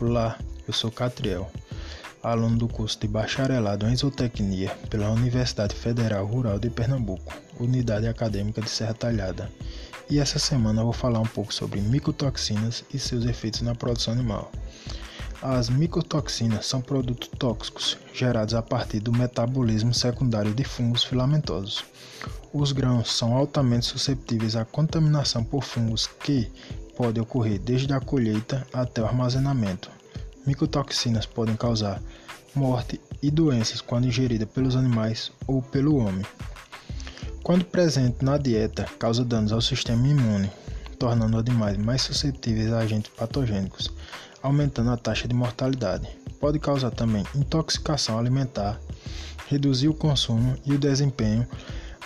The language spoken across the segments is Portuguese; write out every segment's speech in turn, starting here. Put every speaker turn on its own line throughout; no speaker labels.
Olá, eu sou Catriel, aluno do curso de Bacharelado em Zootecnia pela Universidade Federal Rural de Pernambuco, Unidade Acadêmica de Serra Talhada. E essa semana eu vou falar um pouco sobre micotoxinas e seus efeitos na produção animal. As micotoxinas são produtos tóxicos gerados a partir do metabolismo secundário de fungos filamentosos. Os grãos são altamente susceptíveis à contaminação por fungos que, pode ocorrer desde a colheita até o armazenamento. Micotoxinas podem causar morte e doenças quando ingerida pelos animais ou pelo homem. Quando presente na dieta, causa danos ao sistema imune, tornando animais mais suscetíveis a agentes patogênicos, aumentando a taxa de mortalidade. Pode causar também intoxicação alimentar, reduzir o consumo e o desempenho,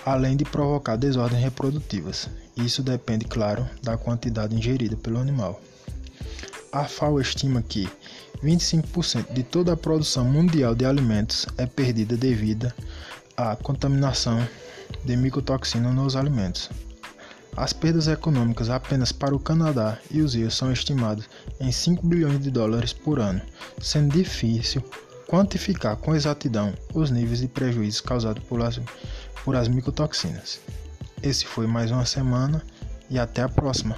além de provocar desordens reprodutivas. Isso depende, claro, da quantidade ingerida pelo animal. A FAO estima que 25% de toda a produção mundial de alimentos é perdida devido à contaminação de micotoxina nos alimentos. As perdas econômicas apenas para o Canadá e os rios são estimadas em 5 bilhões de dólares por ano, sendo difícil quantificar com exatidão os níveis de prejuízos causados por as, por as micotoxinas. Esse foi mais uma semana e até a próxima.